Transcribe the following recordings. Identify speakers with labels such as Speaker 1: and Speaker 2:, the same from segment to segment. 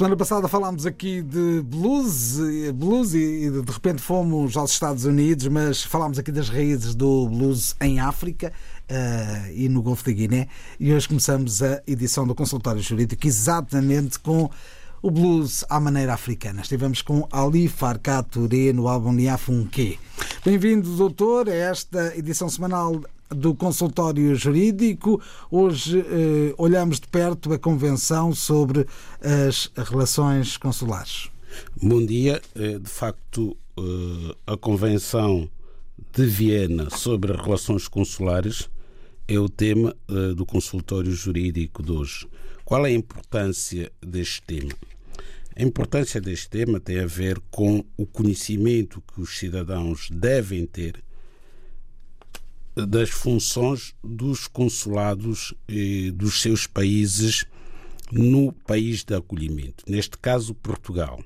Speaker 1: Semana passada falámos aqui de blues, blues e de repente fomos aos Estados Unidos, mas falámos aqui das raízes do blues em África uh, e no Golfo da Guiné. E hoje começamos a edição do Consultório Jurídico exatamente com o blues à maneira africana. Estivemos com Ali Farka Touré no álbum Niafunke. Bem-vindo, doutor, a esta edição semanal do consultório jurídico. Hoje eh, olhamos de perto a Convenção sobre as relações consulares.
Speaker 2: Bom dia. Eh, de facto, eh, a Convenção de Viena sobre as relações consulares é o tema eh, do consultório jurídico de hoje. Qual é a importância deste tema? A importância deste tema tem a ver com o conhecimento que os cidadãos devem ter das funções dos consulados eh, dos seus países no país de acolhimento, neste caso Portugal.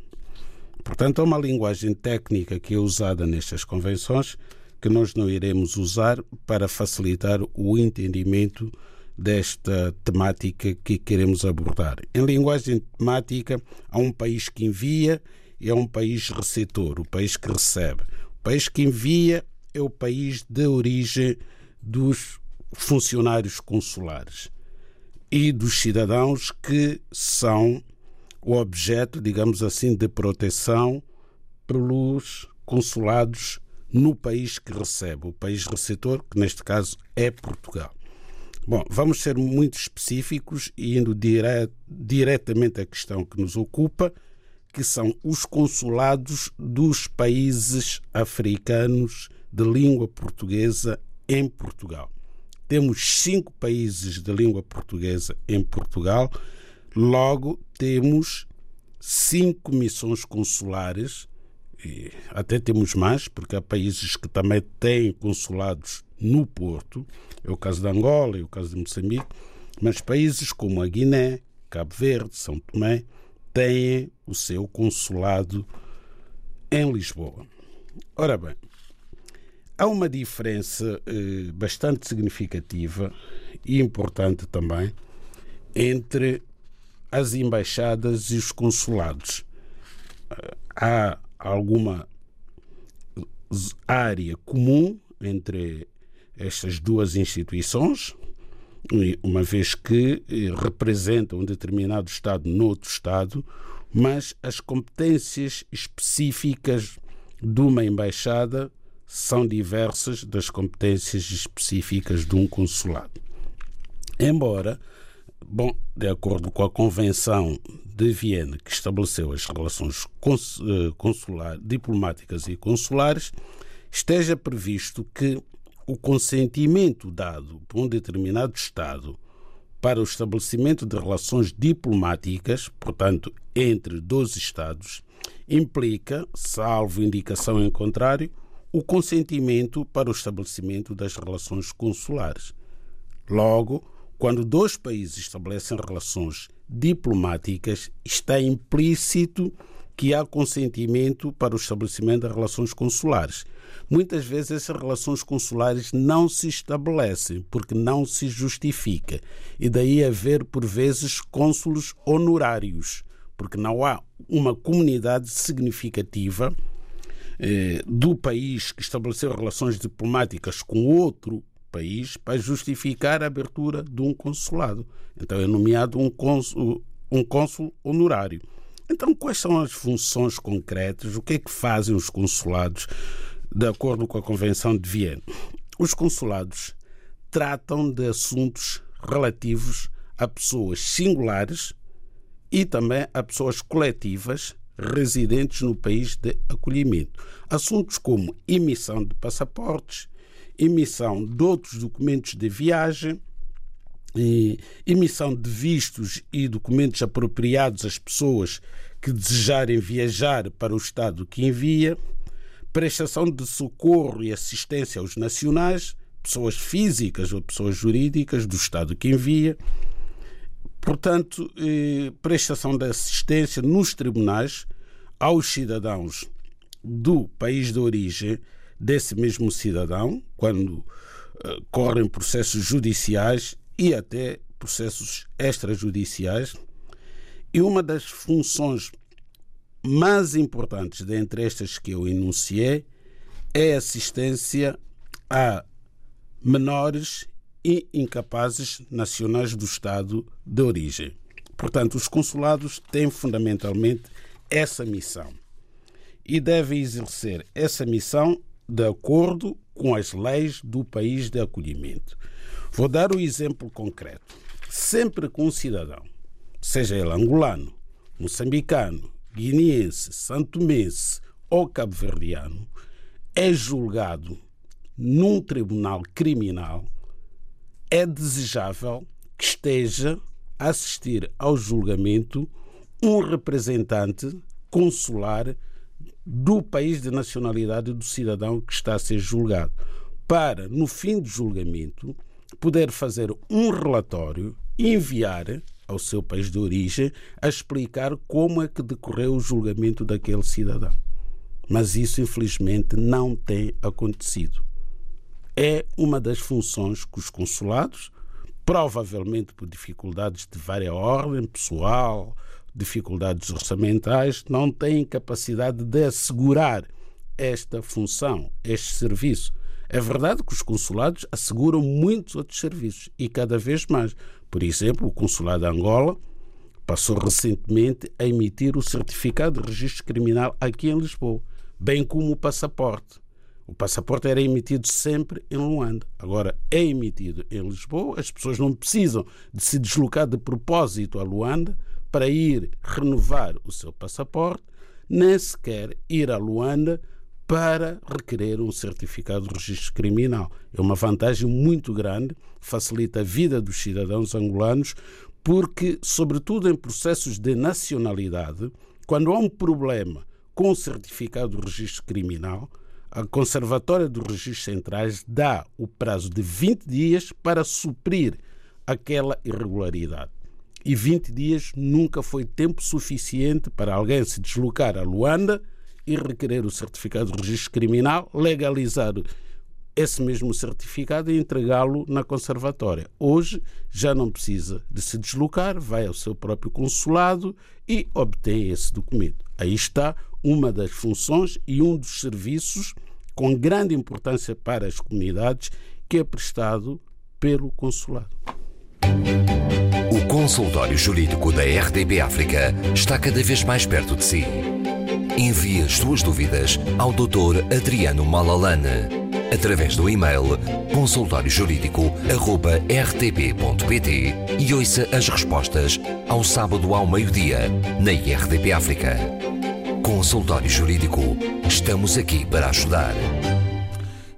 Speaker 2: Portanto, é uma linguagem técnica que é usada nestas convenções que nós não iremos usar para facilitar o entendimento desta temática que queremos abordar. Em linguagem temática, há um país que envia e há um país receptor, o país que recebe. O país que envia é o país de origem dos funcionários consulares e dos cidadãos que são o objeto, digamos assim, de proteção pelos consulados no país que recebe, o país receptor, que neste caso é Portugal. Bom, vamos ser muito específicos e indo dire diretamente à questão que nos ocupa, que são os consulados dos países africanos de língua portuguesa em Portugal. Temos cinco países de língua portuguesa em Portugal, logo temos cinco missões consulares, e até temos mais, porque há países que também têm consulados no Porto, é o caso de Angola, é o caso de Moçambique, mas países como a Guiné, Cabo Verde, São Tomé, têm o seu consulado em Lisboa. Ora bem, há uma diferença eh, bastante significativa e importante também entre as embaixadas e os consulados. Há alguma área comum entre estas duas instituições, uma vez que eh, representam um determinado Estado noutro Estado, mas as competências específicas de uma embaixada são diversas das competências específicas de um consulado. Embora, bom, de acordo com a Convenção de Viena, que estabeleceu as relações eh, consular, diplomáticas e consulares, esteja previsto que o consentimento dado por um determinado Estado para o estabelecimento de relações diplomáticas, portanto, entre dois Estados, implica, salvo indicação em contrário, o consentimento para o estabelecimento das relações consulares. Logo, quando dois países estabelecem relações diplomáticas, está implícito que há consentimento para o estabelecimento das relações consulares. Muitas vezes essas relações consulares não se estabelecem porque não se justifica. E daí haver, por vezes, cônsulos honorários, porque não há uma comunidade significativa do país que estabeleceu relações diplomáticas com outro país para justificar a abertura de um consulado. Então é nomeado um cônsul, um cônsul honorário. Então, quais são as funções concretas? O que é que fazem os consulados, de acordo com a Convenção de Viena? Os consulados tratam de assuntos relativos a pessoas singulares e também a pessoas coletivas residentes no país de acolhimento. Assuntos como emissão de passaportes, emissão de outros documentos de viagem, emissão de vistos e documentos apropriados às pessoas que desejarem viajar para o Estado que envia, prestação de socorro e assistência aos nacionais, pessoas físicas ou pessoas jurídicas do Estado que envia, portanto, eh, prestação de assistência nos tribunais aos cidadãos do país de origem desse mesmo cidadão, quando eh, correm processos judiciais e até processos extrajudiciais. E uma das funções mais importantes dentre estas que eu enunciei é assistência a menores e incapazes nacionais do Estado de origem. Portanto, os consulados têm fundamentalmente essa missão e devem exercer essa missão de acordo com as leis do país de acolhimento. Vou dar um exemplo concreto. Sempre que um cidadão, seja ele angolano, moçambicano, guineense, santomense ou cabo-verdiano, é julgado num tribunal criminal, é desejável que esteja a assistir ao julgamento um representante consular do país de nacionalidade do cidadão que está a ser julgado, para, no fim do julgamento, poder fazer um relatório, enviar ao seu país de origem a explicar como é que decorreu o julgamento daquele cidadão. Mas isso, infelizmente, não tem acontecido. É uma das funções que os consulados, provavelmente por dificuldades de vária ordem, pessoal, dificuldades orçamentais, não têm capacidade de assegurar esta função, este serviço. É verdade que os consulados asseguram muitos outros serviços e cada vez mais. Por exemplo, o Consulado de Angola passou recentemente a emitir o certificado de registro criminal aqui em Lisboa, bem como o passaporte. O passaporte era emitido sempre em Luanda. Agora é emitido em Lisboa. As pessoas não precisam de se deslocar de propósito a Luanda para ir renovar o seu passaporte, nem sequer ir a Luanda para requerer um certificado de registro criminal. É uma vantagem muito grande, facilita a vida dos cidadãos angolanos, porque, sobretudo em processos de nacionalidade, quando há um problema com o certificado de registro criminal, a Conservatória dos Registros Centrais dá o prazo de 20 dias para suprir aquela irregularidade. E 20 dias nunca foi tempo suficiente para alguém se deslocar a Luanda e requerer o certificado de registro criminal, legalizar esse mesmo certificado e entregá-lo na conservatória. Hoje já não precisa de se deslocar, vai ao seu próprio consulado e obtém esse documento. Aí está uma das funções e um dos serviços com grande importância para as comunidades que é prestado pelo consulado.
Speaker 3: O consultório jurídico da RDB África está cada vez mais perto de si. Envie as suas dúvidas ao Dr. Adriano Malalane através do e-mail consultóriojurídico.rtp.pt e ouça as respostas ao sábado ao meio-dia na IRTP África. Consultório Jurídico. Estamos aqui para ajudar.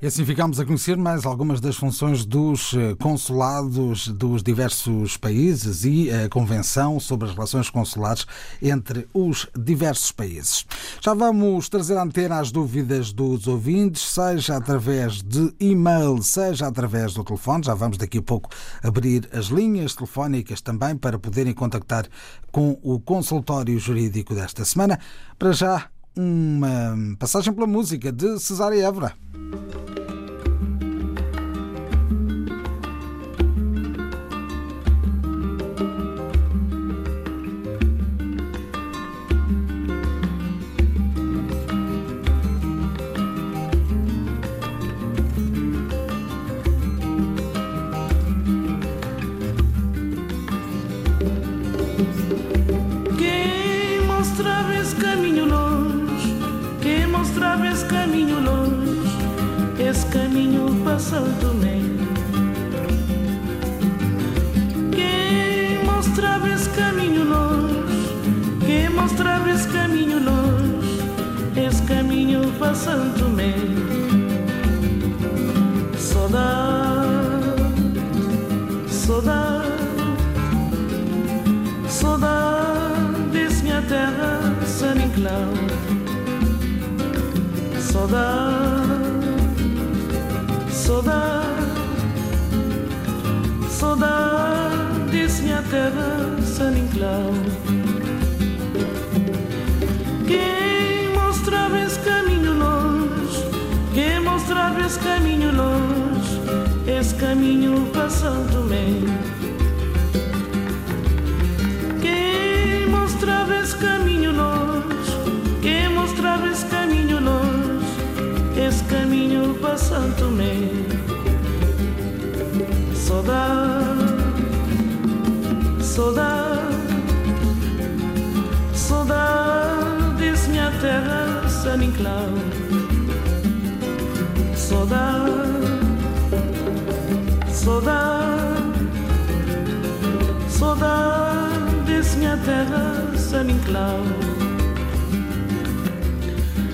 Speaker 1: E assim ficamos a conhecer mais algumas das funções dos eh, consulados dos diversos países e a Convenção sobre as Relações Consulares entre os diversos países. Já vamos trazer a antena às dúvidas dos ouvintes, seja através de e-mail, seja através do telefone. Já vamos daqui a pouco abrir as linhas telefónicas também para poderem contactar com o consultório jurídico desta semana. Para já, uma passagem pela música de Cesária Évora.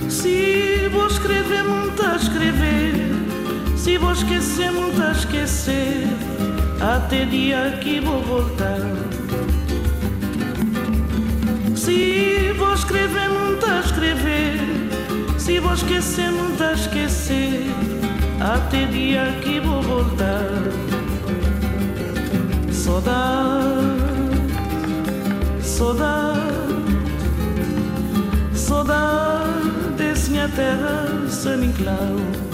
Speaker 4: Se vou escrever, muito a escrever. Se vou esquecer, muito a esquecer. Até dia que vou voltar. Se vou escrever, muito a escrever. Vou esquecer, muito a esquecer. Até dia que vou voltar. Saudade, saudade saudade minha terra, San Inclau.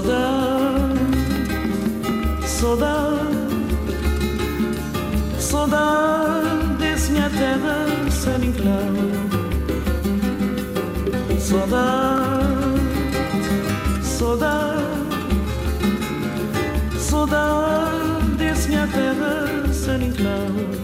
Speaker 4: Saudade, saudade, saudade minha terra sem enclave. Saudade, saudade, saudade minha terra sem enclave.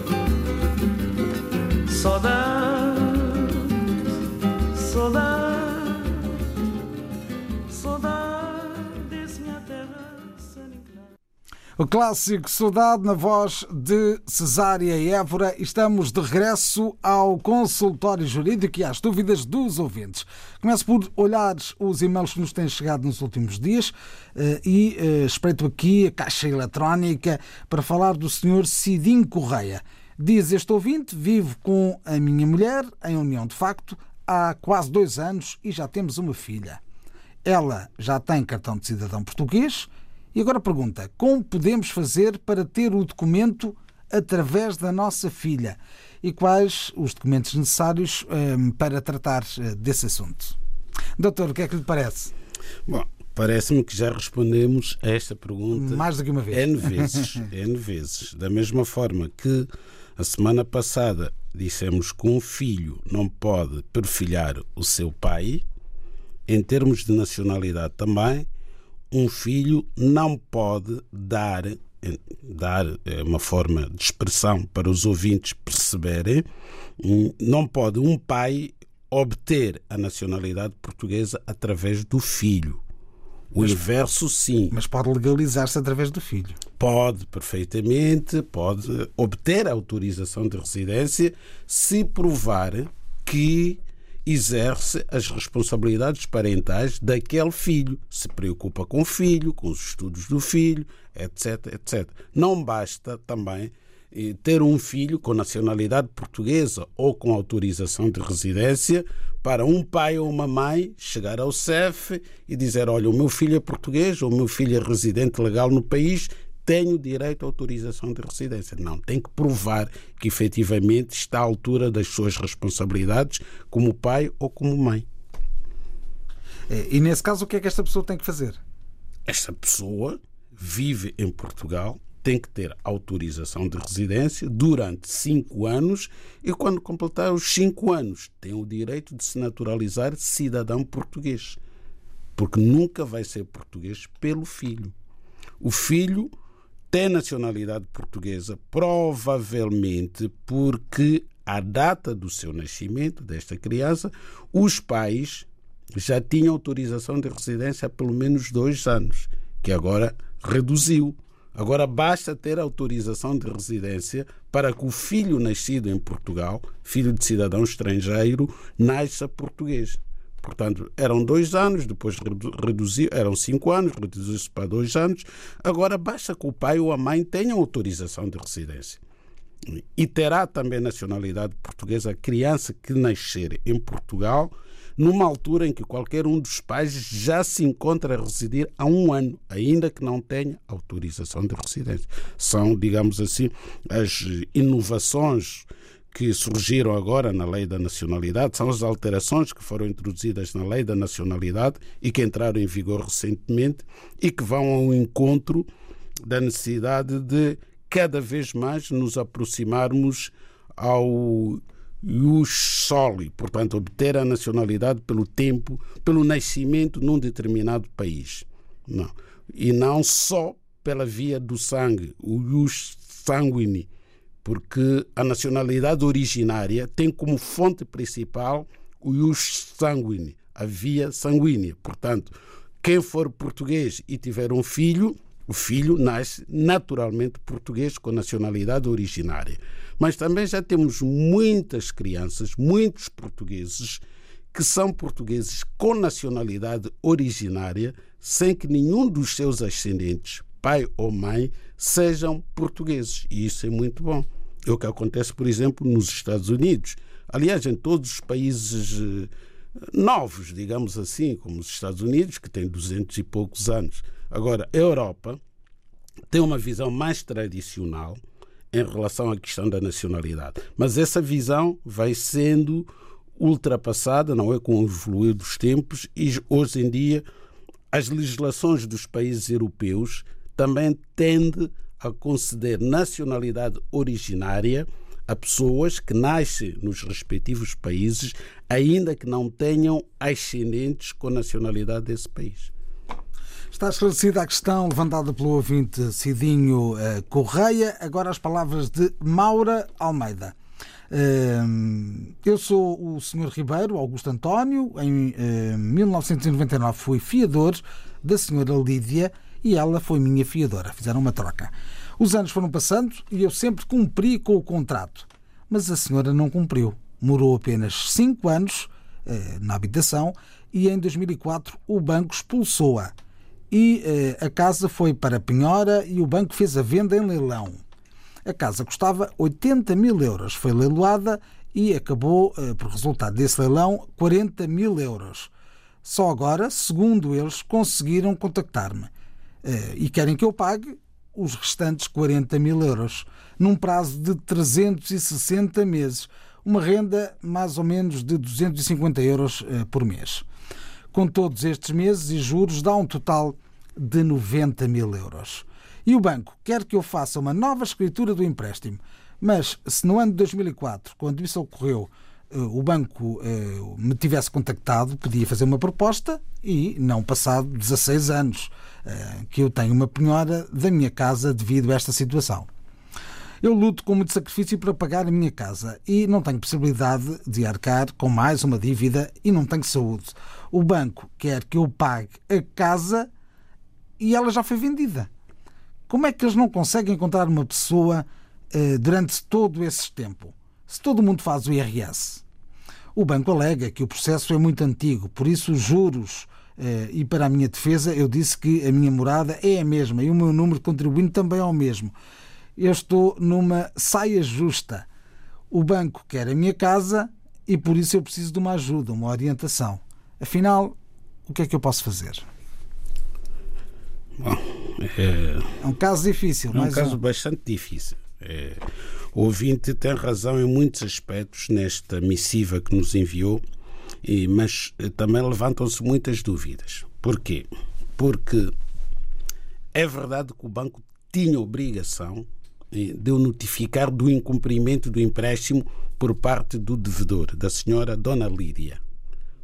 Speaker 1: O clássico Saudade na voz de Cesária Évora. Estamos de regresso ao consultório jurídico e às dúvidas dos ouvintes. Começo por olhar os e-mails que nos têm chegado nos últimos dias eh, e eh, espreito aqui a caixa eletrónica para falar do Sr. Cidinho Correia. Diz este ouvinte: vivo com a minha mulher em união de facto há quase dois anos e já temos uma filha. Ela já tem cartão de cidadão português e agora pergunta: como podemos fazer para ter o documento através da nossa filha? E quais os documentos necessários um, para tratar eh, desse assunto? Doutor, o que é que lhe parece?
Speaker 2: Bom, parece-me que já respondemos a esta pergunta
Speaker 1: mais do que uma vez.
Speaker 2: N vezes, N vezes. Da mesma forma que a semana passada dissemos que um filho não pode perfilhar o seu pai, em termos de nacionalidade também, um filho não pode dar dar é uma forma de expressão para os ouvintes perceberem, não pode um pai obter a nacionalidade portuguesa através do filho. O mas, inverso, sim.
Speaker 1: Mas pode legalizar-se através do filho.
Speaker 2: Pode, perfeitamente. Pode obter a autorização de residência se provar que exerce as responsabilidades parentais daquele filho, se preocupa com o filho, com os estudos do filho, etc, etc. Não basta também eh, ter um filho com nacionalidade portuguesa ou com autorização de residência para um pai ou uma mãe chegar ao CEF e dizer: Olha, o meu filho é português, ou o meu filho é residente legal no país, tenho direito à autorização de residência. Não, tem que provar que efetivamente está à altura das suas responsabilidades como pai ou como mãe.
Speaker 1: É, e nesse caso, o que é que esta pessoa tem que fazer?
Speaker 2: Esta pessoa vive em Portugal, tem que ter autorização de residência durante cinco anos e, quando completar os cinco anos, tem o direito de se naturalizar cidadão português. Porque nunca vai ser português pelo filho. O filho tem nacionalidade portuguesa, provavelmente porque à data do seu nascimento desta criança, os pais já tinham autorização de residência há pelo menos dois anos, que agora reduziu. Agora basta ter autorização de residência para que o filho nascido em Portugal, filho de cidadão estrangeiro, nasça português. Portanto, eram dois anos, depois reduziu, eram cinco anos, reduziu-se para dois anos. Agora basta que o pai ou a mãe tenham autorização de residência. E terá também nacionalidade portuguesa a criança que nascer em Portugal, numa altura em que qualquer um dos pais já se encontra a residir há um ano, ainda que não tenha autorização de residência. São, digamos assim, as inovações que surgiram agora na lei da nacionalidade, são as alterações que foram introduzidas na lei da nacionalidade e que entraram em vigor recentemente e que vão ao encontro da necessidade de cada vez mais nos aproximarmos ao ius soli, portanto, obter a nacionalidade pelo tempo, pelo nascimento num determinado país. Não. E não só pela via do sangue, o ius sanguine, porque a nacionalidade originária tem como fonte principal o ius sanguine, a via sanguínea. Portanto, quem for português e tiver um filho, o filho nasce naturalmente português com nacionalidade originária. Mas também já temos muitas crianças, muitos portugueses, que são portugueses com nacionalidade originária, sem que nenhum dos seus ascendentes, pai ou mãe, sejam portugueses. E isso é muito bom. É o que acontece, por exemplo, nos Estados Unidos. Aliás, em todos os países eh, novos, digamos assim, como os Estados Unidos, que têm duzentos e poucos anos. Agora, a Europa tem uma visão mais tradicional em relação à questão da nacionalidade. Mas essa visão vai sendo ultrapassada, não é? Com o evoluir dos tempos, e hoje em dia as legislações dos países europeus também tendem a conceder nacionalidade originária a pessoas que nascem nos respectivos países, ainda que não tenham ascendentes com nacionalidade desse país.
Speaker 1: Está esclarecida a questão levantada pelo ouvinte Cidinho eh, Correia. Agora as palavras de Maura Almeida. Ehm, eu sou o Sr. Ribeiro, Augusto António. Em 1999 fui fiador da Sra. Lídia e ela foi minha fiadora. Fizeram uma troca. Os anos foram passando e eu sempre cumpri com o contrato. Mas a senhora não cumpriu. Morou apenas cinco anos eh, na habitação e em 2004 o banco expulsou-a. E eh, a casa foi para penhora e o banco fez a venda em leilão. A casa custava 80 mil euros, foi leiloada e acabou, eh, por resultado desse leilão, 40 mil euros. Só agora, segundo eles, conseguiram contactar-me e querem que eu pague os restantes 40 mil euros, num prazo de 360 meses, uma renda mais ou menos de 250 euros eh, por mês. Com todos estes meses e juros, dá um total de 90 mil euros. E o banco quer que eu faça uma nova escritura do empréstimo. Mas se no ano de 2004, quando isso ocorreu, eh, o banco eh, me tivesse contactado, podia fazer uma proposta e não passado 16 anos eh, que eu tenho uma penhora da minha casa devido a esta situação. Eu luto com muito sacrifício para pagar a minha casa e não tenho possibilidade de arcar com mais uma dívida e não tenho saúde. O banco quer que eu pague a casa e ela já foi vendida. Como é que eles não conseguem encontrar uma pessoa eh, durante todo esse tempo? Se todo mundo faz o IRS. O banco alega que o processo é muito antigo, por isso os juros. Eh, e para a minha defesa, eu disse que a minha morada é a mesma e o meu número de contribuinte também é o mesmo. Eu estou numa saia justa. O banco quer a minha casa e por isso eu preciso de uma ajuda, uma orientação. Afinal, o que é que eu posso fazer?
Speaker 2: Bom, é,
Speaker 1: é um caso difícil.
Speaker 2: É um caso um. bastante difícil. É, o ouvinte tem razão em muitos aspectos nesta missiva que nos enviou, mas eh, também levantam-se muitas dúvidas. Porquê? Porque é verdade que o banco tinha obrigação eh, de o notificar do incumprimento do empréstimo por parte do devedor, da senhora Dona Lídia.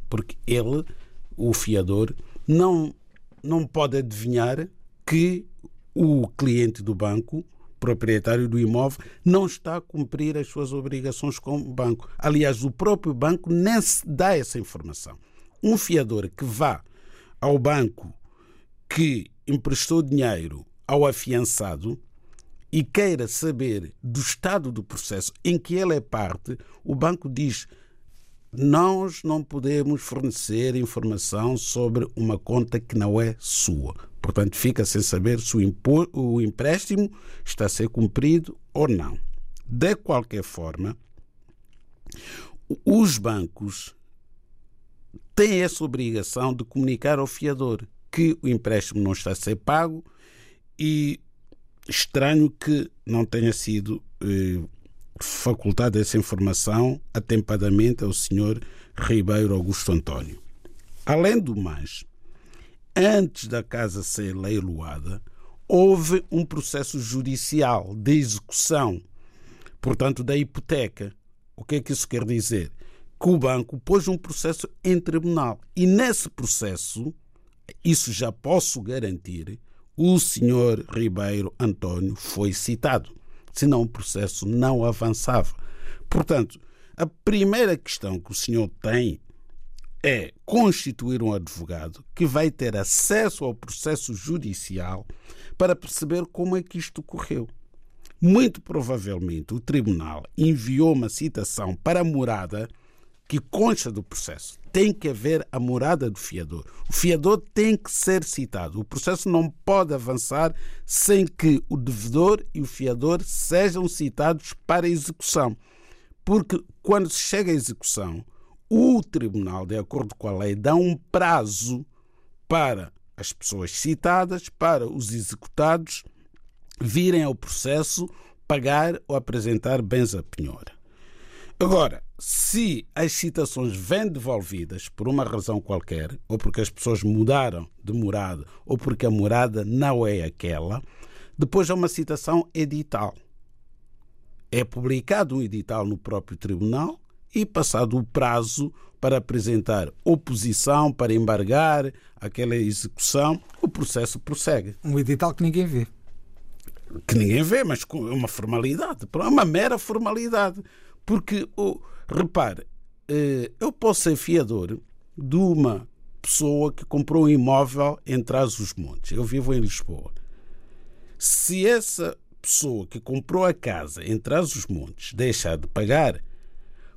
Speaker 2: Porque ele, o fiador, não não pode adivinhar que o cliente do banco, proprietário do imóvel, não está a cumprir as suas obrigações com o banco. Aliás, o próprio banco nem se dá essa informação. Um fiador que vá ao banco que emprestou dinheiro ao afiançado e queira saber do estado do processo em que ele é parte, o banco diz nós não podemos fornecer informação sobre uma conta que não é sua. Portanto, fica sem saber se o empréstimo está a ser cumprido ou não. De qualquer forma, os bancos têm essa obrigação de comunicar ao fiador que o empréstimo não está a ser pago e estranho que não tenha sido eh, facultada essa informação atempadamente ao Sr. Ribeiro Augusto António. Além do mais, antes da casa ser leiloada, houve um processo judicial de execução, portanto, da hipoteca. O que é que isso quer dizer? Que o banco pôs um processo em tribunal e nesse processo, isso já posso garantir, o senhor Ribeiro António foi citado senão o processo não avançava. Portanto, a primeira questão que o senhor tem é constituir um advogado que vai ter acesso ao processo judicial para perceber como é que isto ocorreu. Muito provavelmente o tribunal enviou uma citação para a morada que consta do processo. Tem que haver a morada do fiador. O fiador tem que ser citado. O processo não pode avançar sem que o devedor e o fiador sejam citados para execução. Porque quando se chega à execução, o tribunal, de acordo com a lei, dá um prazo para as pessoas citadas, para os executados virem ao processo, pagar ou apresentar bens à penhora. Agora, se as citações vêm devolvidas por uma razão qualquer, ou porque as pessoas mudaram de morada, ou porque a morada não é aquela, depois há uma citação edital. É publicado um edital no próprio tribunal e, passado o prazo para apresentar oposição, para embargar aquela execução, o processo prossegue.
Speaker 1: Um edital que ninguém vê.
Speaker 2: Que ninguém vê, mas é uma formalidade, é uma mera formalidade. Porque, oh, repare, eh, eu posso ser fiador de uma pessoa que comprou um imóvel em Trás os Montes. Eu vivo em Lisboa. Se essa pessoa que comprou a casa em Trás os Montes deixar de pagar,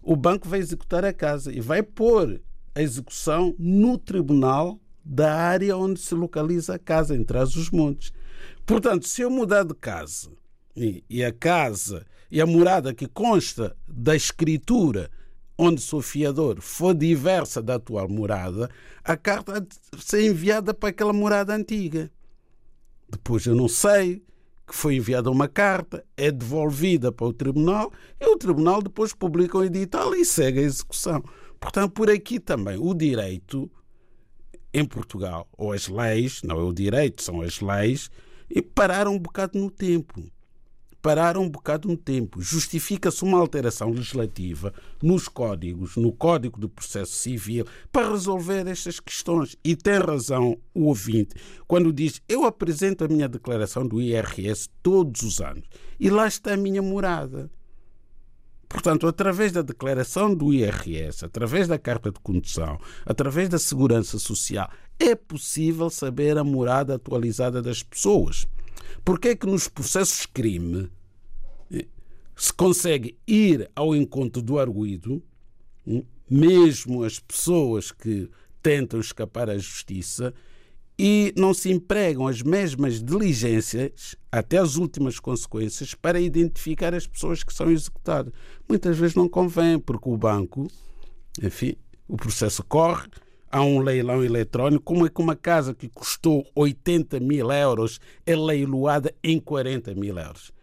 Speaker 2: o banco vai executar a casa e vai pôr a execução no tribunal da área onde se localiza a casa, em Trás os Montes. Portanto, se eu mudar de casa e, e a casa e a morada que consta da escritura onde sou fiador for diversa da atual morada, a carta há ser enviada para aquela morada antiga. Depois eu não sei que foi enviada uma carta, é devolvida para o tribunal e o tribunal depois publica o edital e segue a execução. Portanto, por aqui também o direito em Portugal, ou as leis, não é o direito, são as leis, e pararam um bocado no tempo parar um bocado no tempo. Justifica-se uma alteração legislativa nos códigos, no Código do Processo Civil, para resolver estas questões. E tem razão o ouvinte quando diz: Eu apresento a minha declaração do IRS todos os anos e lá está a minha morada. Portanto, através da declaração do IRS, através da carta de condução, através da segurança social, é possível saber a morada atualizada das pessoas. Porque é que nos processos crime se consegue ir ao encontro do arguído, hum, mesmo as pessoas que tentam escapar à justiça, e não se empregam as mesmas diligências, até as últimas consequências, para identificar as pessoas que são executadas. Muitas vezes não convém, porque o banco, enfim, o processo corre, há um leilão eletrónico, como é que uma casa que custou 80 mil euros é leiloada em 40 mil euros?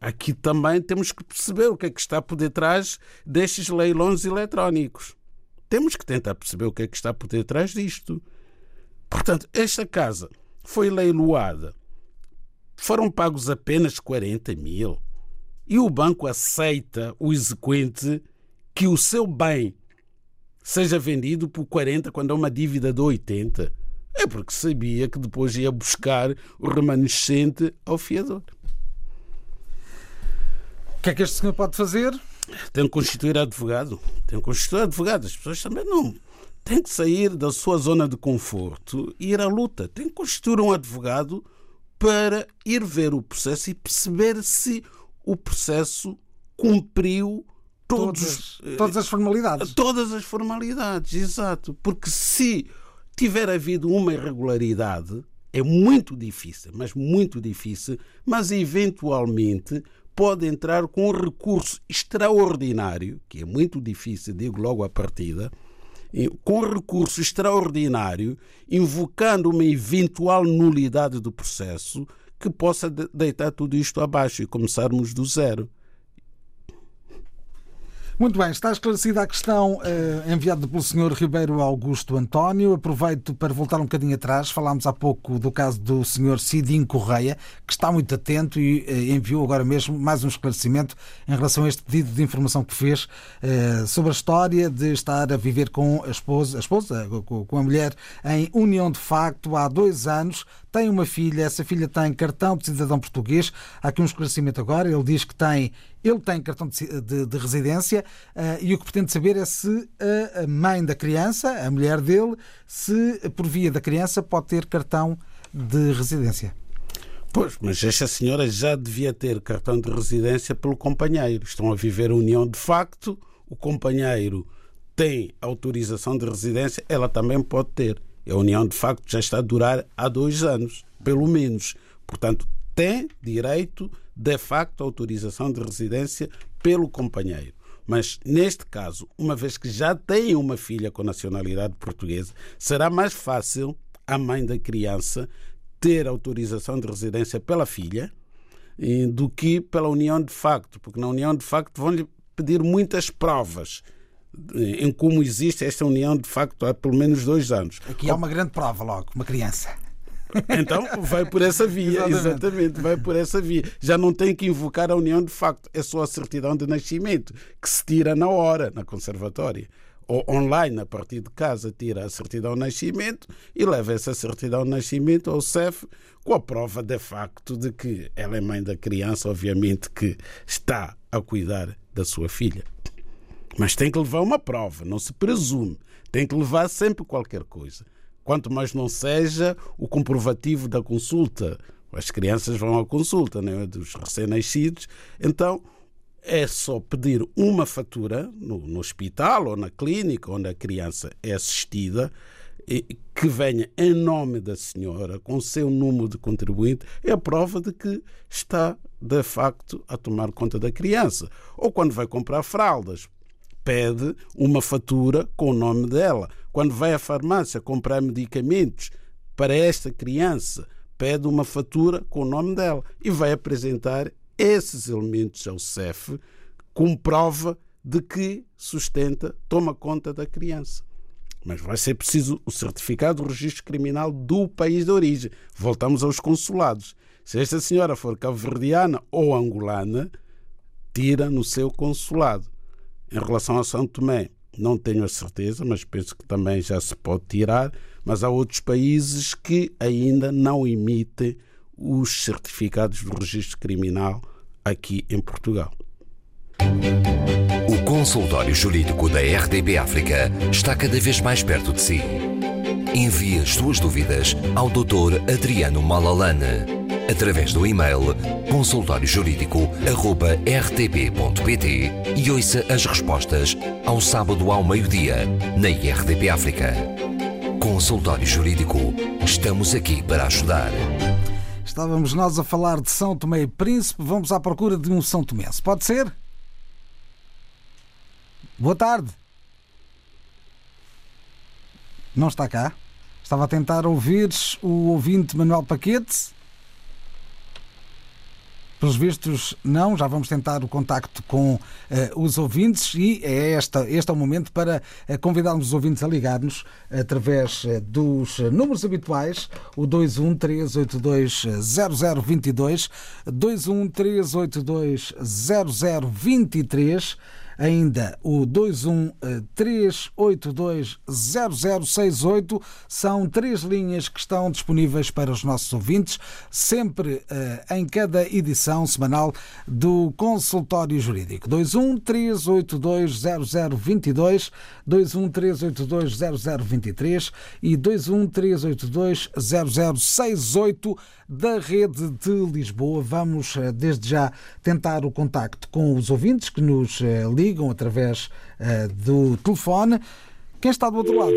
Speaker 2: Aqui também temos que perceber o que é que está por detrás destes leilões eletrónicos. Temos que tentar perceber o que é que está por detrás disto. Portanto, esta casa foi leiloada. Foram pagos apenas 40 mil. E o banco aceita o exequente que o seu bem seja vendido por 40 quando é uma dívida de 80. É porque sabia que depois ia buscar o remanescente ao fiador.
Speaker 1: O que é que este senhor pode fazer?
Speaker 2: Tem que constituir advogado. Tem que constituir advogado. As pessoas também não. Tem que sair da sua zona de conforto e ir à luta. Tem que constituir um advogado para ir ver o processo e perceber se o processo cumpriu todos,
Speaker 1: todas, todas as formalidades.
Speaker 2: Todas as formalidades, exato. Porque se tiver havido uma irregularidade, é muito difícil, mas muito difícil, mas eventualmente pode entrar com um recurso extraordinário, que é muito difícil, digo logo à partida, com recurso extraordinário, invocando uma eventual nulidade do processo que possa deitar tudo isto abaixo e começarmos do zero.
Speaker 1: Muito bem, está esclarecida a questão eh, enviada pelo Sr. Ribeiro Augusto António. Aproveito para voltar um bocadinho atrás. Falámos há pouco do caso do Sr. Cidinho Correia, que está muito atento e eh, enviou agora mesmo mais um esclarecimento em relação a este pedido de informação que fez eh, sobre a história de estar a viver com a esposa, a esposa com a mulher, em união de facto há dois anos. Tem uma filha, essa filha tem cartão de cidadão português. Há aqui um esclarecimento agora. Ele diz que tem ele tem cartão de, de, de residência uh, e o que pretende saber é se a mãe da criança, a mulher dele, se por via da criança pode ter cartão de residência.
Speaker 2: Pois, mas esta senhora já devia ter cartão de residência pelo companheiro. Estão a viver a união de facto, o companheiro tem autorização de residência, ela também pode ter. A união de facto já está a durar há dois anos, pelo menos. Portanto, tem direito de facto autorização de residência pelo companheiro. Mas neste caso, uma vez que já tem uma filha com nacionalidade portuguesa, será mais fácil a mãe da criança ter autorização de residência pela filha do que pela união de facto, porque na união de facto vão-lhe pedir muitas provas em como existe esta união de facto há pelo menos dois anos.
Speaker 1: Aqui há uma grande prova logo, uma criança.
Speaker 2: Então vai por essa via, exatamente. exatamente, vai por essa via. Já não tem que invocar a união de facto, é só a certidão de nascimento que se tira na hora, na conservatória. Ou online, a partir de casa, tira a certidão de nascimento e leva essa certidão de nascimento ao CEF com a prova de facto de que ela é mãe da criança, obviamente que está a cuidar da sua filha. Mas tem que levar uma prova, não se presume. Tem que levar sempre qualquer coisa. Quanto mais não seja o comprovativo da consulta. As crianças vão à consulta né, dos recém-nascidos. Então, é só pedir uma fatura no, no, hospital ou na clínica onde a criança é assistida que venha em nome da senhora com o seu número de contribuinte é a prova de que está de facto a tomar conta da criança. Ou quando vai comprar fraldas, pede uma fatura com o nome dela. Quando vai à farmácia comprar medicamentos para esta criança, pede uma fatura com o nome dela e vai apresentar esses elementos ao CEF como prova de que sustenta, toma conta da criança. Mas vai ser preciso o certificado do registro criminal do país de origem. Voltamos aos consulados. Se esta senhora for cabo-verdiana ou angolana, tira no seu consulado. Em relação a São Tomé, não tenho a certeza, mas penso que também já se pode tirar. Mas há outros países que ainda não emitem os certificados do registro criminal aqui em Portugal.
Speaker 3: O consultório jurídico da RDB África está cada vez mais perto de si. Envie as suas dúvidas ao Dr. Adriano Malalane através do e-mail consultóriojurídico.rtp.pt e ouça as respostas ao sábado ao meio-dia na IRTP África. Consultório Jurídico. Estamos aqui para ajudar.
Speaker 1: Estávamos nós a falar de São Tomé e Príncipe, vamos à procura de um São Tomense. Pode ser? Boa tarde. Não está cá? Estava a tentar ouvir o ouvinte Manuel Paquete. Pelos vistos, não. Já vamos tentar o contacto com uh, os ouvintes e é esta, este é o momento para uh, convidarmos os ouvintes a ligar-nos através uh, dos números habituais, o 213820022, 213820023 ainda o 213820068. São três linhas que estão disponíveis para os nossos ouvintes, sempre eh, em cada edição semanal do Consultório Jurídico. 213820022, 213820023 e 213820068 da rede de Lisboa. Vamos eh, desde já tentar o contacto com os ouvintes que nos eh, ligam através uh, do telefone. Quem está do outro lado?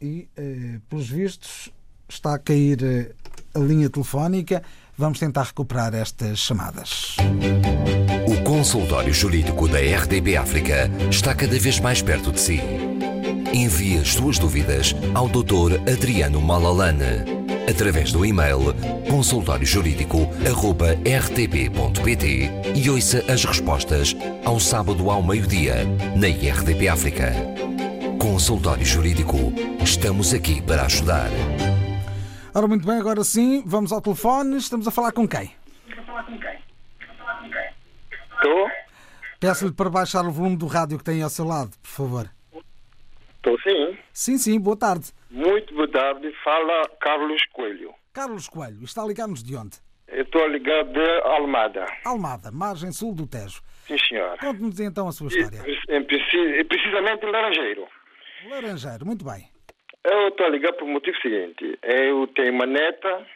Speaker 1: E, uh, pelos vistos, está a cair uh, a linha telefónica. Vamos tentar recuperar estas chamadas.
Speaker 3: O consultório jurídico da RDB África está cada vez mais perto de si. Envie as suas dúvidas ao Dr. Adriano Malalane através do e-mail consultóriojurídico.rtp.pt e ouça as respostas ao sábado ao meio-dia na IRTP África. Consultório Jurídico. Estamos aqui para ajudar.
Speaker 1: Ora, muito bem, agora sim, vamos ao telefone. Estamos a falar com quem? Estamos a falar com quem?
Speaker 5: Estou?
Speaker 1: Peço-lhe para baixar o volume do rádio que tem ao seu lado, por favor.
Speaker 5: Estou sim.
Speaker 1: Sim, sim, boa tarde.
Speaker 5: Muito boa tarde. Fala Carlos Coelho.
Speaker 1: Carlos Coelho, está a ligar-nos de onde?
Speaker 5: Eu estou a ligar de Almada.
Speaker 1: Almada, margem sul do Tejo.
Speaker 5: Sim, senhor.
Speaker 1: Conte-nos então a sua história.
Speaker 5: Em, precisamente em Laranjeiro.
Speaker 1: Laranjeiro, muito bem.
Speaker 5: Eu estou a ligar por motivo seguinte. Eu tenho uma neta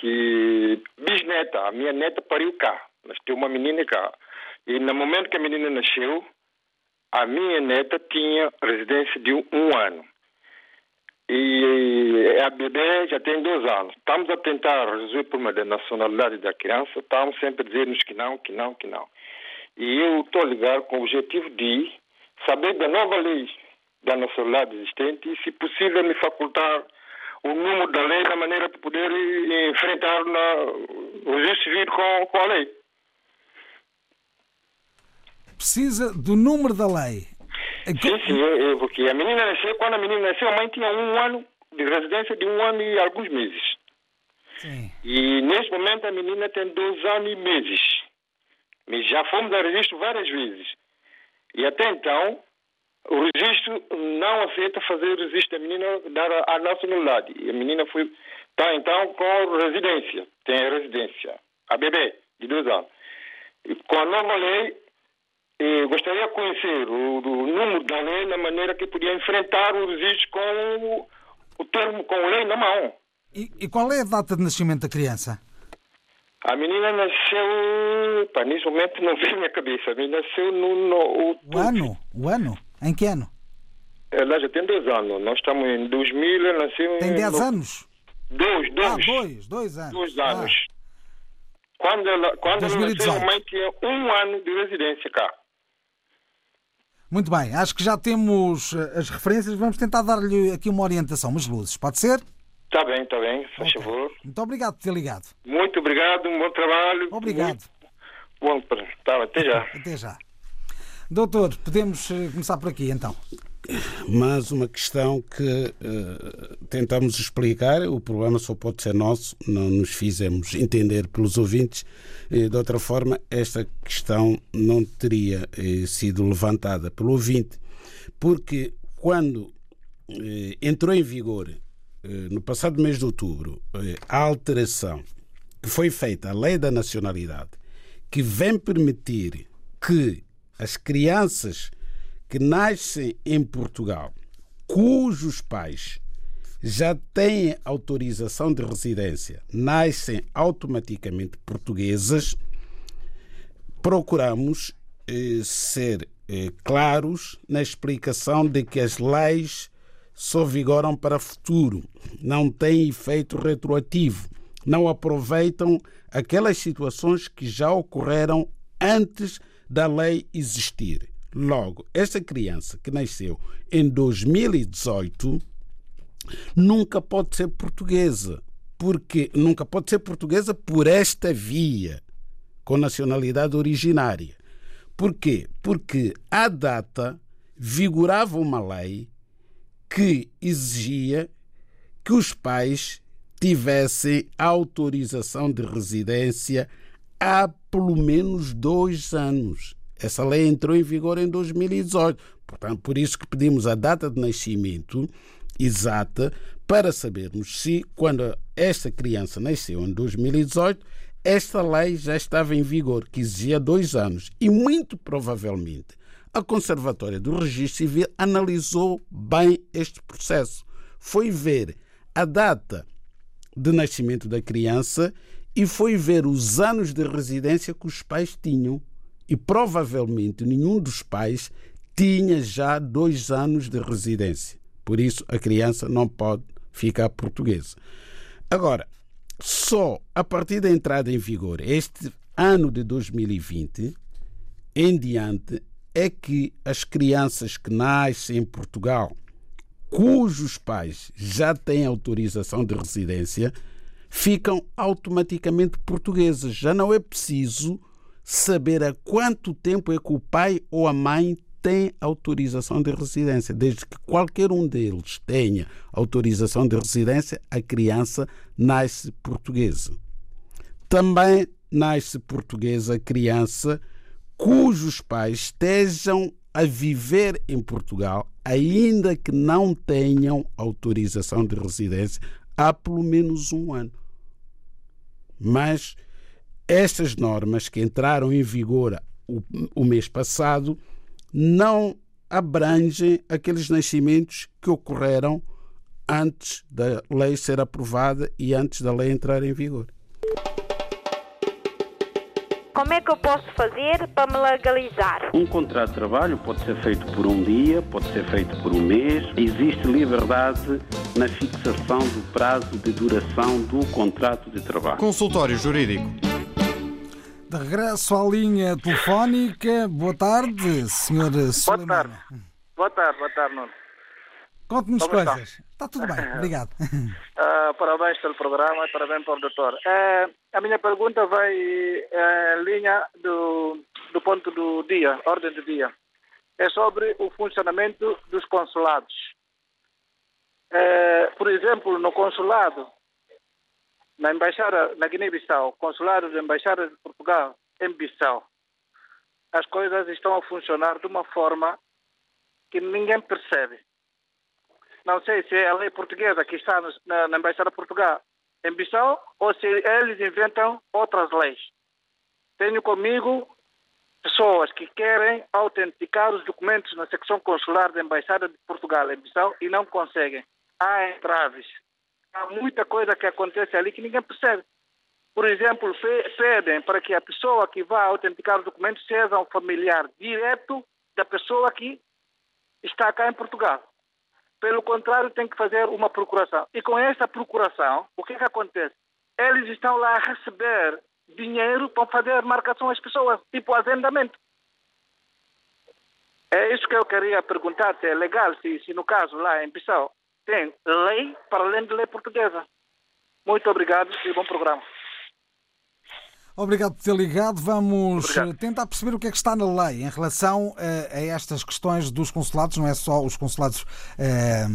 Speaker 5: que. bisneta, a minha neta pariu cá. Nós temos uma menina cá. E no momento que a menina nasceu, a minha neta tinha residência de um ano. E a bebê já tem dois anos. Estamos a tentar resolver o problema da nacionalidade da criança. Estamos sempre a dizer-nos que não, que não, que não. E eu estou a ligar com o objetivo de saber da nova lei da nacionalidade existente e, se possível, me facultar o número da lei da maneira para poder enfrentar na, o registro civil com, com a lei.
Speaker 1: precisa do número da lei.
Speaker 5: Sim, sim, eu, eu, porque a menina nasceu, quando a menina nasceu, a mãe tinha um ano de residência de um ano e alguns meses.
Speaker 1: Sim.
Speaker 5: E neste momento a menina tem dois anos e meses. Mas já fomos a registro várias vezes. E até então, o registro não aceita fazer o registro da menina dar a, a nacionalidade. E a menina foi, está então com residência, tem residência. A bebê, de dois anos. E com a nova lei, eh, gostaria de conhecer o, o número da lei na maneira que podia enfrentar o registro com o, o termo, com a lei na mão.
Speaker 1: E, e qual é a data de nascimento da criança?
Speaker 5: A menina nasceu. Pá, nesse momento não vem na minha cabeça. A menina nasceu no. no
Speaker 1: O ano? O ano? Em que ano?
Speaker 5: Ela já tem dois anos. Nós estamos em 2000, ela nasceu
Speaker 1: Tem
Speaker 5: em.
Speaker 1: 10
Speaker 5: no-
Speaker 1: anos?
Speaker 5: Dois, dois.
Speaker 1: Ah, dois, dois anos.
Speaker 5: Dois
Speaker 1: Ah,
Speaker 5: anos. Quando ela, quando ela nasceu,
Speaker 1: 2018.
Speaker 5: a mãe tinha um ano de residência cá.
Speaker 1: Muito bem, acho que já temos eh, as referências. Vamos tentar dar-lhe aqui uma orientação, umas luzes. Pode ser?
Speaker 5: Está bem, está bem, faz
Speaker 1: Ok.
Speaker 5: favor.
Speaker 1: Muito obrigado por ter ligado.
Speaker 5: Muito obrigado, um bom trabalho.
Speaker 1: Obrigado.
Speaker 5: Muito bom, tá, até já.
Speaker 1: Até já. Doutor, podemos eh, começar por aqui então.
Speaker 2: Mas uma questão que eh, tentamos explicar, o problema só pode ser nosso, não nos fizemos entender pelos ouvintes. Eh, de outra forma, esta questão não teria eh, sido levantada pelo ouvinte, porque quando eh, entrou em vigor, eh, no passado mês de outubro, eh, a alteração que foi feita à lei da nacionalidade, que vem permitir que as crianças que nascem em Portugal, cujos pais já têm autorização de residência, nascem automaticamente portuguesas, procuramos eh, ser eh, claros na explicação de que as leis só vigoram para futuro, não têm efeito retroativo, não aproveitam aquelas situações que já ocorreram antes da lei existir. Logo, esta criança que nasceu em 2018 nunca pode ser portuguesa, porque nunca pode ser portuguesa por esta via, com nacionalidade originária. Por quê? Porque à data vigorava uma lei que exigia que os pais tivessem autorização de residência há pelo menos dois anos. Essa lei entrou em vigor em 2018. Portanto, por isso que pedimos a data de nascimento exata para sabermos se, quando esta criança nasceu em 2018, esta lei já estava em vigor, que exigia dois anos. E muito provavelmente a Conservatória do Registro Civil analisou bem este processo. Foi ver a data de nascimento da criança e foi ver os anos de residência que os pais tinham. E provavelmente nenhum dos pais tinha já dois anos de residência. Por isso a criança não pode ficar portuguesa. Agora, só a partir da entrada em vigor, este ano de 2020, em diante, é que as crianças que nascem em Portugal, cujos pais já têm autorização de residência, ficam automaticamente portuguesas. Já não é preciso saber há quanto tempo é que o pai ou a mãe tem autorização de residência. Desde que qualquer um deles tenha autorização de residência, a criança nasce portuguesa. Também nasce portuguesa a criança cujos pais estejam a viver em Portugal, ainda que não tenham autorização de residência há pelo menos um ano. Mas estas normas que entraram em vigor o, o mês passado não abrangem aqueles nascimentos que ocorreram antes da lei ser aprovada e antes da lei entrar em vigor.
Speaker 6: Como é que eu posso fazer para me legalizar?
Speaker 7: Um contrato de trabalho pode ser feito por um dia, pode ser feito por um mês. Existe liberdade na fixação do prazo de duração do contrato de trabalho.
Speaker 8: Consultório Jurídico.
Speaker 1: De regresso à linha telefónica. Boa tarde, senhor
Speaker 9: Boa tarde. Boa tarde, boa tarde, Nuno.
Speaker 1: Conte-nos
Speaker 8: Como está?
Speaker 1: coisas. Está? tudo bem, obrigado.
Speaker 8: Ah, parabéns pelo programa parabéns para o doutor. Eh, a minha pergunta vai eh, em linha do, do ponto do dia, ordem do dia. É sobre o funcionamento dos consulados. Eh, por exemplo, no consulado, na embaixada, na Guiné-Bissau, consulado da embaixada de Portugal em Bissau, as coisas estão a funcionar de uma forma que ninguém percebe. Não sei se é a lei portuguesa que está na, na Embaixada de Portugal em Bissau ou se eles inventam outras leis. Tenho comigo pessoas que querem autenticar os documentos na secção consular da Embaixada de Portugal em Bissau e não conseguem. Há entraves. Há muita coisa que acontece ali que ninguém percebe. Por exemplo, pe- pedem para que a pessoa que vá autenticar os documentos seja um familiar direto da pessoa que está cá em Portugal. Pelo contrário, tem que fazer uma procuração. E com essa procuração, o que, que acontece? Eles estão lá a receber dinheiro para fazer marcação às pessoas, tipo agendamento. É isso que eu queria perguntar, se é legal, se, se no caso lá em Bissau tem lei para além de lei portuguesa. Muito obrigado e bom programa.
Speaker 1: Obrigado por ter ligado. Vamos
Speaker 8: Obrigado.
Speaker 1: eh, tentar perceber o que é que está na lei em relação eh, a estas questões dos consulados, não é só os consulados eh,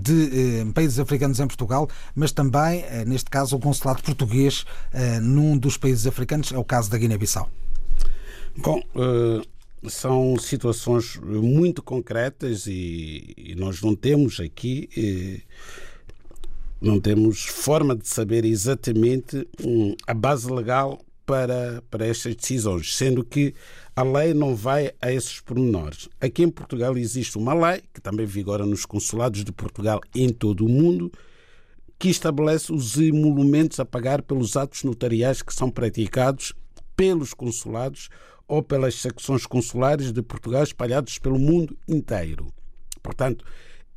Speaker 1: de países africanos em Portugal, mas também, neste caso, o consulado português num dos países africanos, é o caso da Guiné-Bissau.
Speaker 2: Bom, são situações muito concretas e, e nós não temos aqui, eh, não temos forma de saber exatamente hum, a base legal para, para estas decisões, sendo que a lei não vai a esses pormenores. Aqui em Portugal existe uma lei, que também vigora nos consulados de Portugal em todo o mundo, que estabelece os emolumentos a pagar pelos atos notariais que são praticados pelos consulados ou pelas secções consulares de Portugal espalhados pelo mundo inteiro. Portanto,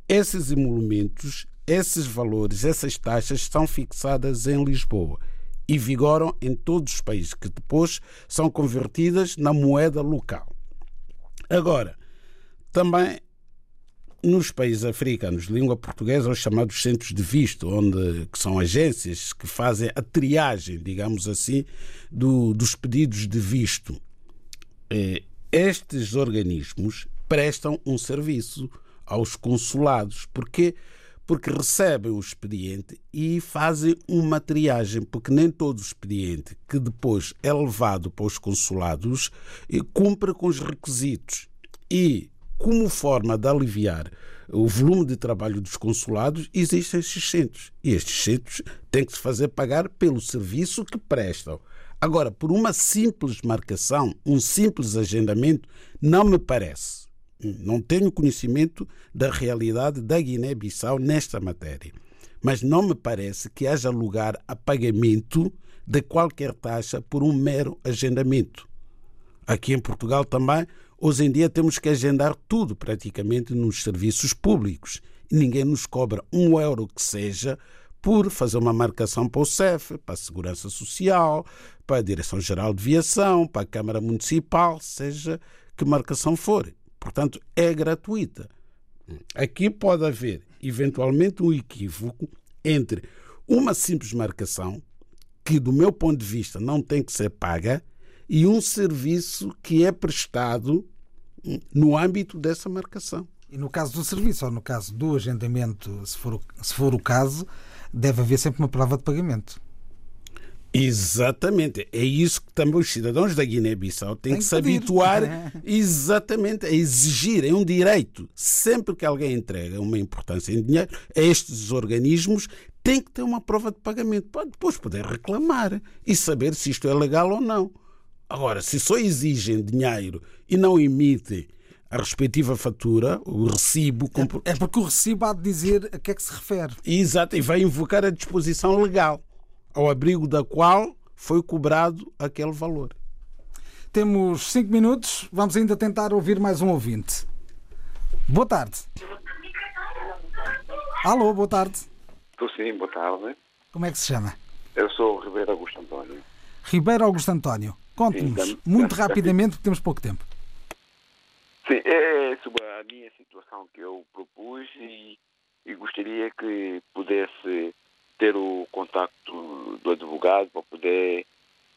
Speaker 2: esses emolumentos, esses valores, essas taxas são fixadas em Lisboa e vigoram em todos os países, que depois são convertidas na moeda local. Agora, também nos países africanos de língua portuguesa, os chamados centros de visto, onde que são agências que fazem a triagem, digamos assim, do- dos pedidos de visto. Eh, Estes organismos prestam um serviço aos consulados. Porquê? Porque recebem o expediente e fazem uma triagem, porque nem todo o expediente que depois é levado para os consulados eh, cumpre com os requisitos. E, como forma de aliviar o volume de trabalho dos consulados, existem estes centros. E estes centros têm que se fazer pagar pelo serviço que prestam. Agora, por uma simples marcação, um simples agendamento, não me parece. Não tenho conhecimento da realidade da Guiné-Bissau nesta matéria. Mas não me parece que haja lugar a pagamento de qualquer taxa por um mero agendamento. Aqui em Portugal também, hoje em dia, temos que agendar tudo praticamente nos serviços públicos. Ninguém nos cobra um euro que seja por fazer uma marcação para o CEF, para a Segurança Social, para a Direção-Geral de Viação, para a Câmara Municipal, seja que marcação for. Portanto, é gratuita. Aqui pode haver, eventualmente, um equívoco entre uma simples marcação, que, do meu ponto de vista, não tem que ser paga, e um serviço que é prestado hum, no âmbito dessa marcação.
Speaker 1: E no caso do serviço, ou no caso do agendamento, se for, se for o caso, deve haver sempre uma prova de pagamento.
Speaker 2: Exatamente. É isso que também os cidadãos da Guiné-Bissau têm que
Speaker 1: que
Speaker 2: se habituar exatamente a exigir. É um direito. Sempre que alguém entrega uma importância em dinheiro a estes organismos, tem que ter uma prova de pagamento para depois poder reclamar e saber se isto é legal ou não. Agora, se só exigem dinheiro e não emitem a respectiva fatura, o recibo, compro-
Speaker 1: É porque o recibo há de dizer a que é que se refere.
Speaker 2: Exato, e vai invocar a disposição legal, ao abrigo da qual foi cobrado aquele valor.
Speaker 1: Temos cinco minutos, vamos ainda tentar ouvir mais um ouvinte. Boa tarde. Alô, boa tarde.
Speaker 9: Estou sim, boa tarde.
Speaker 1: Como é que se chama?
Speaker 9: Eu sou o Ribeiro Augusto António.
Speaker 1: Ribeiro Augusto António. Conte-nos,
Speaker 9: da-
Speaker 1: muito
Speaker 9: da-
Speaker 1: rapidamente, porque temos pouco tempo.
Speaker 9: Sim, é sobre a minha situação que eu propus e, e gostaria que pudesse ter o contacto do advogado para poder,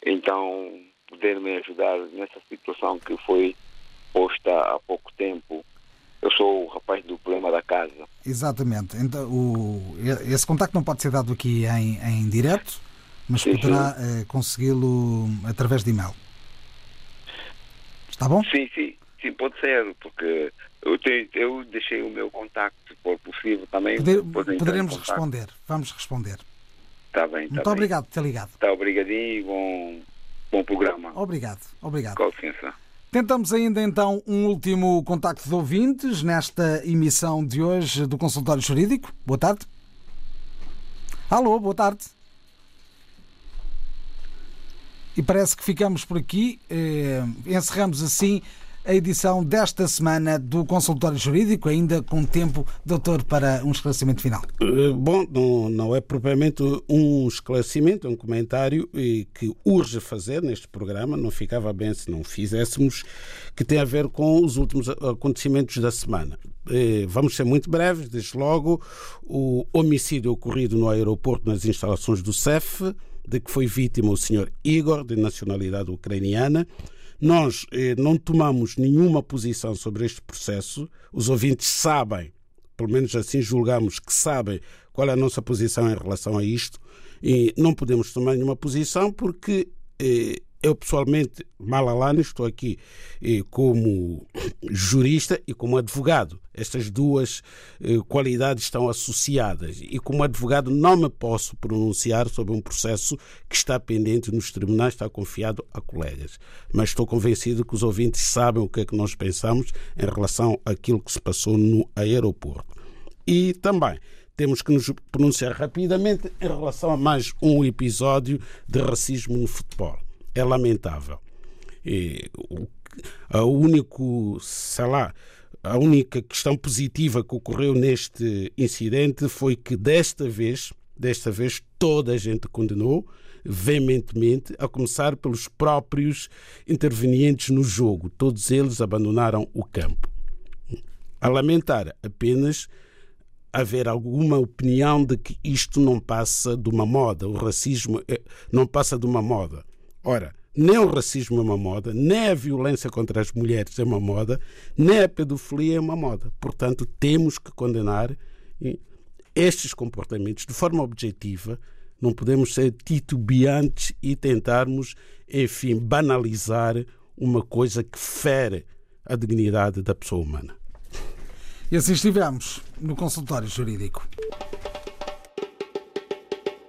Speaker 9: então, poder me ajudar nessa situação que foi posta há pouco tempo. Eu sou o rapaz do problema da casa.
Speaker 1: Exatamente. Então, o, esse contacto não pode ser dado aqui em, em direto, mas
Speaker 9: Sim,
Speaker 1: poderá eh, consegui-lo através de e-mail. Está bom?
Speaker 9: Sim, sim, sim, pode ser, porque eu, tenho, eu deixei o meu contacto, se for possível também.
Speaker 1: Poder- poderemos responder. Vamos responder.
Speaker 9: Está bem, está
Speaker 1: Muito
Speaker 9: bem.
Speaker 1: obrigado por ter ligado.
Speaker 9: Está obrigadinho e bom, bom programa.
Speaker 1: Obrigado, obrigado.
Speaker 9: Com licença.
Speaker 1: Tentamos ainda então um último contacto de ouvintes nesta emissão de hoje do Consultório Jurídico. Boa tarde. Alô, boa tarde. E parece que ficamos por aqui. Eh, encerramos assim a edição desta semana do Consultório Jurídico, ainda com tempo, doutor, para um esclarecimento final.
Speaker 2: Eh, Bom, não, não é propriamente um esclarecimento, é um comentário que urge fazer neste programa, não ficava bem se não fizéssemos, que tem a ver com os últimos acontecimentos da semana. Eh, Vamos ser muito breves, desde logo, o homicídio ocorrido no aeroporto nas instalações do CEF, de que foi vítima o senhor Igor, de nacionalidade ucraniana. Nós eh, não tomamos nenhuma posição sobre este processo, os ouvintes sabem pelo menos assim julgamos que sabem qual é a nossa posição em relação a isto. E não podemos tomar nenhuma posição porque eh, eu pessoalmente, Malalane, estou aqui eh, como jurista e como advogado. Estas duas eh, qualidades estão associadas e como advogado não me posso pronunciar sobre um processo que está pendente nos tribunais, está confiado a colegas. Mas estou convencido que os ouvintes sabem o que é que nós pensamos em relação àquilo que se passou no aeroporto. E também temos que nos pronunciar rapidamente em relação a mais um episódio de racismo no futebol. É lamentável. E o, a único, sei lá, a única questão positiva que ocorreu neste incidente foi que desta vez, desta vez toda a gente condenou veementemente, a começar pelos próprios intervenientes no jogo. Todos eles abandonaram o campo. A lamentar apenas haver alguma opinião de que isto não passa de uma moda, o racismo é- não passa de uma moda. Ora, nem o racismo é uma moda, nem a violência contra as mulheres é uma moda, nem a pedofilia é uma moda. Portanto, temos que condenar estes comportamentos de forma objetiva. Não podemos ser titubeantes e tentarmos, enfim, banalizar uma coisa que fere a dignidade da pessoa humana.
Speaker 1: E assim estivemos no consultório jurídico.